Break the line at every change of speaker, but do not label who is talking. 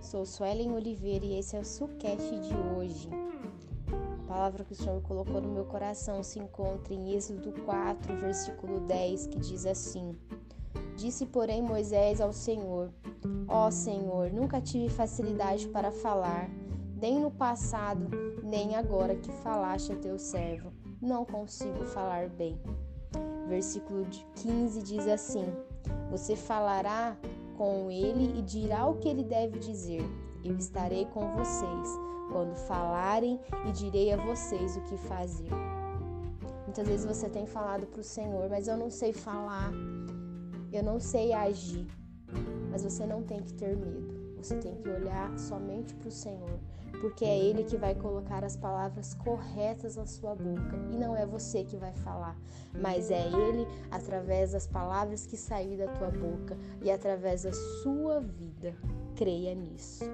Sou Suelen Oliveira e esse é o Sucast de hoje. A palavra que o Senhor colocou no meu coração se encontra em Êxodo 4, versículo 10, que diz assim: Disse, porém, Moisés ao Senhor: Ó oh, Senhor, nunca tive facilidade para falar, nem no passado, nem agora que falaste a teu servo. Não consigo falar bem. Versículo 15 diz assim: Você falará com ele e dirá o que ele deve dizer. Eu estarei com vocês quando falarem e direi a vocês o que fazer. Muitas vezes você tem falado para o Senhor, mas eu não sei falar, eu não sei agir. Mas você não tem que ter medo. Você tem que olhar somente para o Senhor, porque é Ele que vai colocar as palavras corretas na sua boca e não é você que vai falar, mas é Ele através das palavras que sair da tua boca e através da sua vida. Creia nisso.